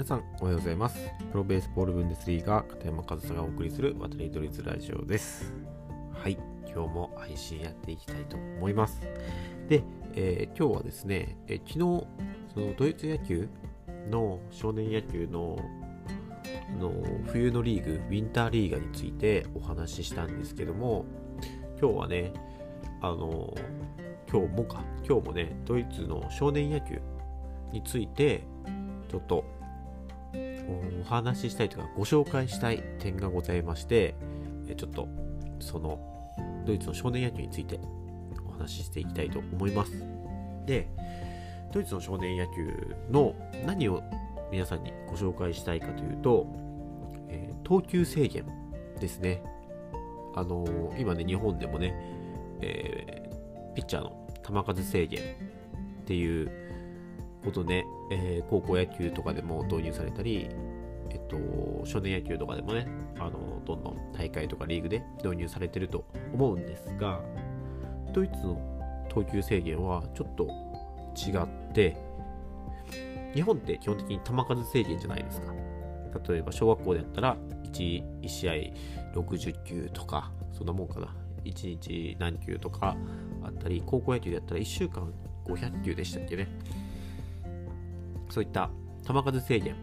皆さんおはようございます。プロベースボールブンデスリーガ片山和沙がお送りする渡りドリズラジオです。はい今日も配信やっていきたいと思います。で、えー、今日はですね、えー、昨日そのドイツ野球の少年野球のの冬のリーグウィンターリーガについてお話ししたんですけども今日はねあの今日もか今日もねドイツの少年野球についてちょっとお話ししたいというかご紹介したい点がございましてちょっとそのドイツの少年野球についてお話ししていきたいと思います。でドイツの少年野球の何を皆さんにご紹介したいかというと、えー、投球制限ですね。あのー、今ね日本でもね、えー、ピッチャーの球数制限っていうことで、えー、高校野球とかでも導入されたり、えっと、少年野球とかでもね、あの、どんどん大会とかリーグで導入されてると思うんですが、ドイツの投球制限はちょっと違って、日本って基本的に球数制限じゃないですか。例えば小学校でやったら 1, 1試合60球とか、そんなもんかな。1日何球とかあったり、高校野球でやったら1週間500球でしたっけね。そういった球数制限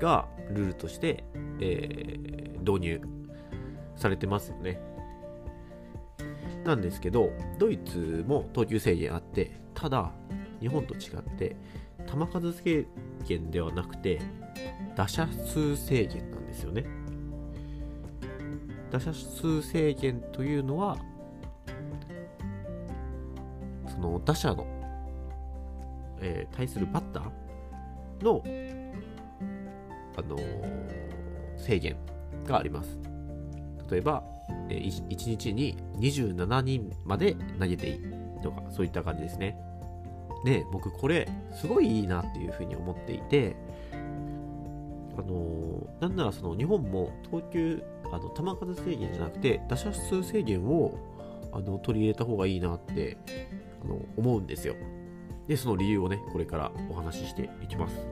がルールとして、えー、導入されてますよね。なんですけど、ドイツも投球制限あって、ただ、日本と違って、球数制限ではなくて、打者数制限なんですよね。打者数制限というのは、その打者のえー、対するバッターの、あのー、制限があります。例えば、えー、1, 日に27人まで投げていいとか、そういった感じですね。で、僕これ、すごいいいなっていうふうに思っていて、あのー、なんならその日本も投球、あの球数制限じゃなくて、打者数制限をあの取り入れた方がいいなってあの思うんですよ。で、その理由をね、これからお話ししていきます。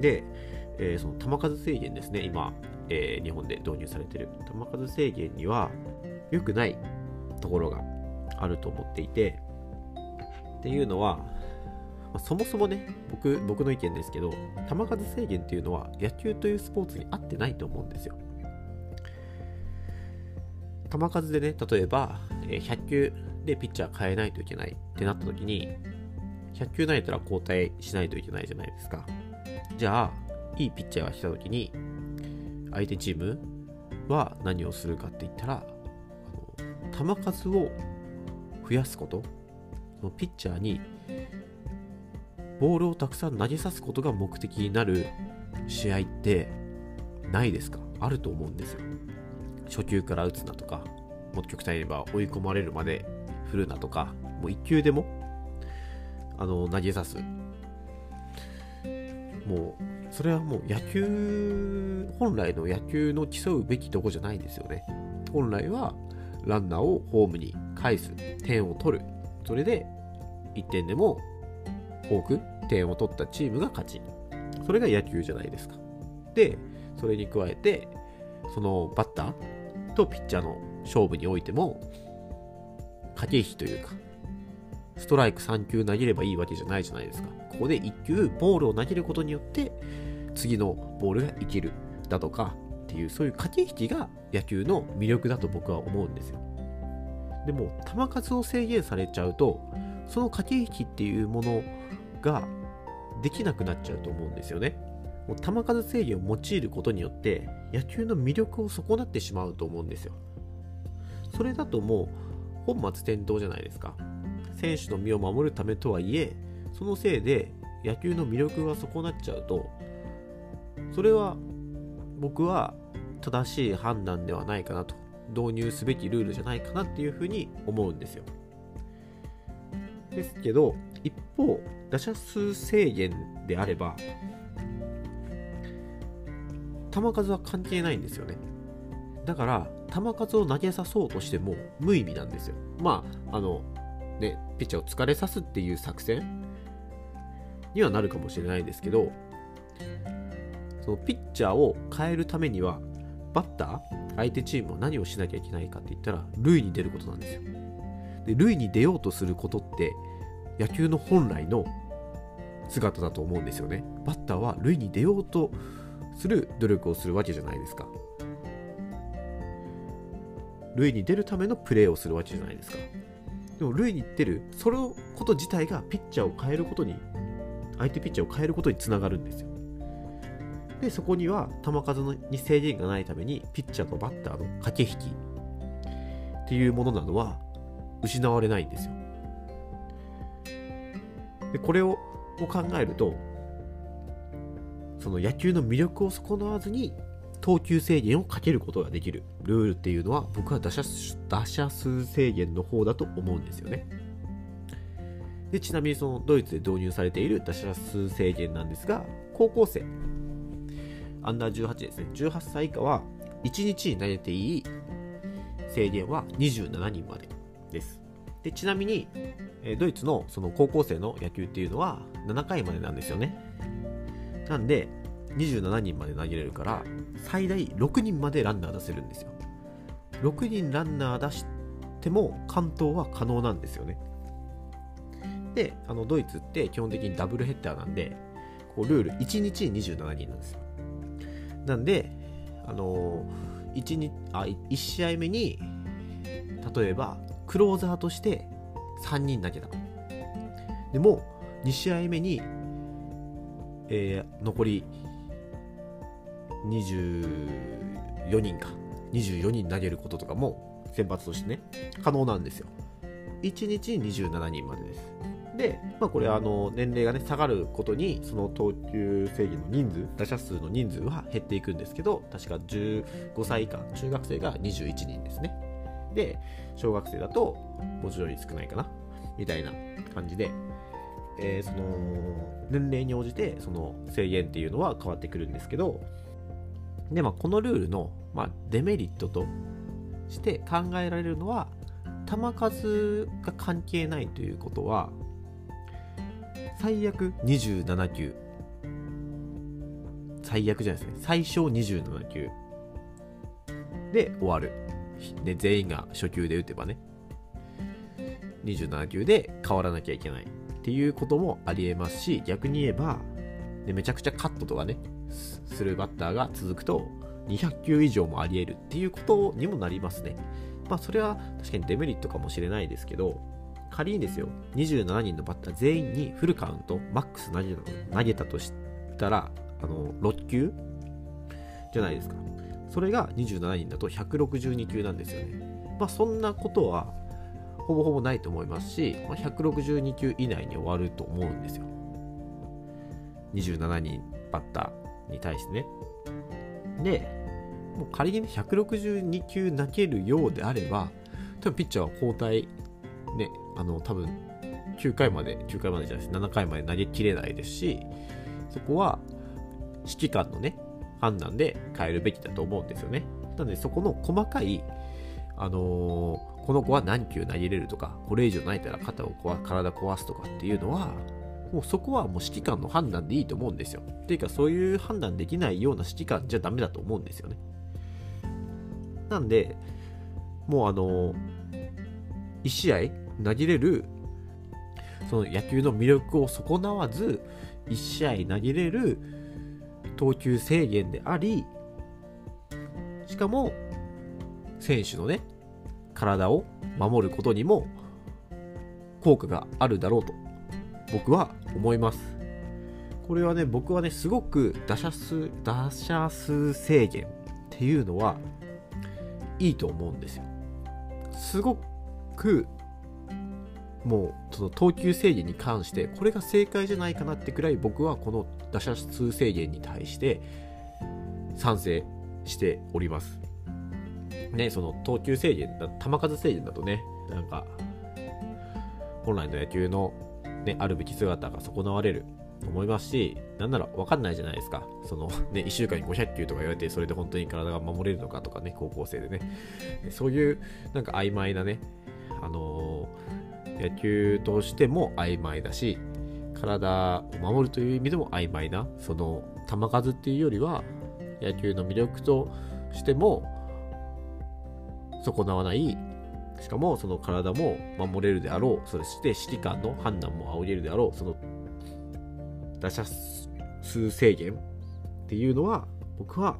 で、えー、その球数制限ですね、今、えー、日本で導入されてる球数制限には良くないところがあると思っていて、っていうのは、ま、そもそもね、僕、僕の意見ですけど、球数制限っていうのは野球というスポーツに合ってないと思うんですよ。球数でね、例えば、え100球でピッチャー変えないといけないってなった時に、100球投げたら交代しないといけないじゃないですか。じゃあ、いいピッチャーが来た時に、相手チームは何をするかって言ったら、あの球数を増やすこと、そのピッチャーにボールをたくさん投げさすことが目的になる試合ってないですか？あると思うんですよ。初球から打つなとか、もっと極端に言えば追い込まれるまで振るなとか、もう1球でもあの投げさす。もうそれはもう野球本来の野球の競うべきとこじゃないんですよね。本来はランナーをホームに返す。点を取る。それで1点でも多く点を取ったチームが勝ち。それが野球じゃないですか。でそれに加えてそのバッターとピッチャーの勝負においても駆け引きというかストライク3球投げればいいわけじゃないじゃないですか。ここで1球ボールを投げることによって、次のボールが生きるだとかっていう、そういう駆け引きが野球の魅力だと僕は思うんですよ。でも、球数を制限されちゃうと、その駆け引きっていうものができなくなっちゃうと思うんですよね。もう球数制限を用いることによって野球の魅力を損なってしまうと思うんですよ。それだともう本末転倒じゃないですか。選手の身を守るためとはいえそのせいで野球の魅力が損なっちゃうとそれは僕は正しい判断ではないかなと導入すべきルールじゃないかなっていうふうに思うんですよ。ですけど一方打者数制限であれば球数は関係ないんですよね。だから球数を投げさそうとしても無意味なんですよ。まああのね、ピッチャーを疲れさすっていう作戦にはなるかもしれないですけど、そのピッチャーを変えるためにはバッター相手チームは何をしなきゃいけないかって言ったら塁に出ることなんですよ。で塁に出ようとすることって野球の本来の姿だと思うんですよね。バッターは塁に出ようとする努力をするわけじゃないですか。塁に出るためのプレーをするわけじゃないですか。でも塁に出るそのこと自体がピッチャーを変えることに相手ピッチャーを変えることにつながるんですよ。でそこには球数に制限がないためにピッチャーとバッターの駆け引きっていうものなどは失われないんですよ。でこれを考えるとその野球の魅力を損なわずに投球制限をかけることができるルールっていうのは僕は打者打者数制限の方だと思うんですよね。でちなみにそのドイツで導入されている打者数制限なんですが高校生。アンダー18ですね。18歳以下は1日に投げていい制限は27人までです。でちなみにドイツのその高校生の野球っていうのは7回までなんですよね。なんで27人まで投げれるから最大6人までランナー出せるんですよ。6人ランナー出しても完投は可能なんですよね。であのドイツって基本的にダブルヘッダーなんでこうルール1日27人なんですよ。なんであの 1, 日あ1試合目に例えばクローザーとして3人投げたでも2試合目に、えー、残り24人か。24人投げることとかも先発としてね可能なんですよ。1日27人までです。で、まあ、これあの年齢が、ね、下がることにその投球制限の人数打者数の人数は減っていくんですけど確か15歳以下中学生が21人ですね。で小学生だともちろん少ないかなみたいな感じで、えー、その年齢に応じてその制限っていうのは変わってくるんですけどで、まあ、このルールの、まあ、デメリットとして考えられるのは球数が関係ないということは最悪27球。最悪じゃないですね。最小27球。で終わる。で全員が初球で打てばね。27球で変わらなきゃいけないっていうこともありえますし逆に言えばでめちゃくちゃカットとかね。するバッターが続くと200球以上もあり得るっていうことにもなりますね。まあそれは確かにデメリットかもしれないですけど仮にですよ27人のバッター全員にフルカウントマックス投げた投げたとしたらあの6球じゃないですか。それが27人だと162球なんですよね。まあそんなことはほぼほぼないと思いますし、まあ、162球以内に終わると思うんですよ。27人バッター。に対してね。で、もう仮に162球投げるようであれば、多分ピッチャーは交代、ね、あの、多分9回まで、9回までじゃないです、7回まで投げきれないですし、そこは指揮官のね、判断で変えるべきだと思うんですよね。なので、そこの細かい、あのー、この子は何球投げれるとか、これ以上投げたら肩を壊体壊すとかっていうのは、もうそこはもう指揮官の判断でいいと思うんですよ。っていうか、そういう判断できないような指揮官じゃダメだと思うんですよね。なんで、もうあの、1試合投げれる、その野球の魅力を損なわず、1試合投げれる投球制限であり、しかも、選手のね、体を守ることにも効果があるだろうと僕は思います。これはね、僕はね、すごく打者数、打者数制限っていうのはいいと思うんですよ。すごく、もう、その投球制限に関して、これが正解じゃないかなってくらい僕はこの打者数制限に対して賛成しております。ね、その投球制限、球数制限だとね、なんか、本来の野球のね、あるべき姿が損なわれると思いますし、なんなら分かんないじゃないですか。そのね、1週間に500球とか言われて、それで本当に体が守れるのかとかね、高校生でね。そういうなんか曖昧なね、あのー、野球としても曖昧だし、体を守るという意味でも曖昧なその球数っていうよりは野球の魅力としても損なわないしかもその体も守れるであろう。そして指揮官の判断も仰げるであろう。その打者数制限っていうのは僕は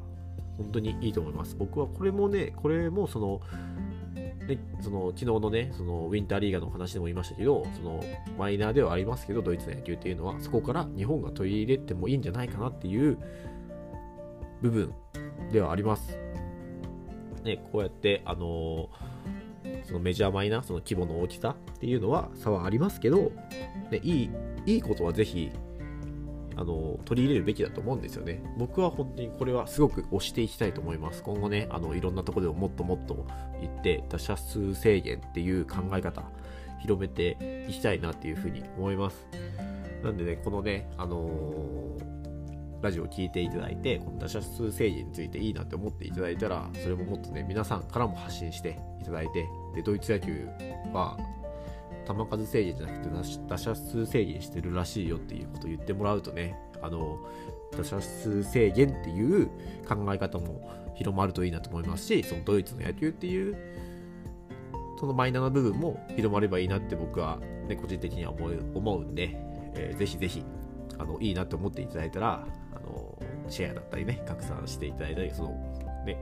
本当にいいと思います。僕はこれもねこれもそのでその昨日のねそのウィンターリーガーの話でも言いましたけどそのマイナーではありますけどドイツの野球っていうのはそこから日本が取り入れてもいいんじゃないかなっていう部分ではあります。ね、こうやってあのそのメジャーマイナーその規模の大きさっていうのは差はありますけど、ね、いいいいことはぜひあの取り入れるべきだと思うんですよね。僕は本当にこれはすごく推していきたいと思います。今後ね、あのいろんなところでももっともっと言って、打者数制限っていう考え方、広めていきたいなっていうふうに思います。なんでね、このね、あのーラジオを聴いていただいて、この打者数制限についていいなって思っていただいたら、それももっとね、皆さんからも発信していただいて、で、ドイツ野球は球数制限じゃなくて打者数制限してるらしいよっていうことを言ってもらうとね、あの、打者数制限っていう考え方も広まるといいなと思いますし、そのドイツの野球っていう、そのマイナーな部分も広まればいいなって僕は、ね、個人的には思う思うんで、えー、ぜひぜひ、あの、いいなと思っていただいたら、シェアだったりね、拡散していただいたり、その、ね、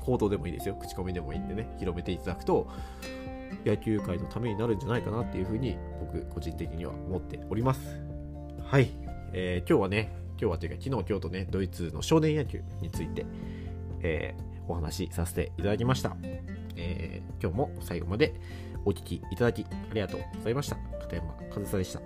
行動でもいいですよ。口コミでもいいんでね、広めていただくと、野球界のためになるんじゃないかなっていうふうに僕個人的には思っております。はい、えー、今日はね、今日はというか昨日今日とね、ドイツの少年野球について、えー、お話しさせていただきました。えー、今日も最後までお聴きいただきありがとうございました。片山和沙でした。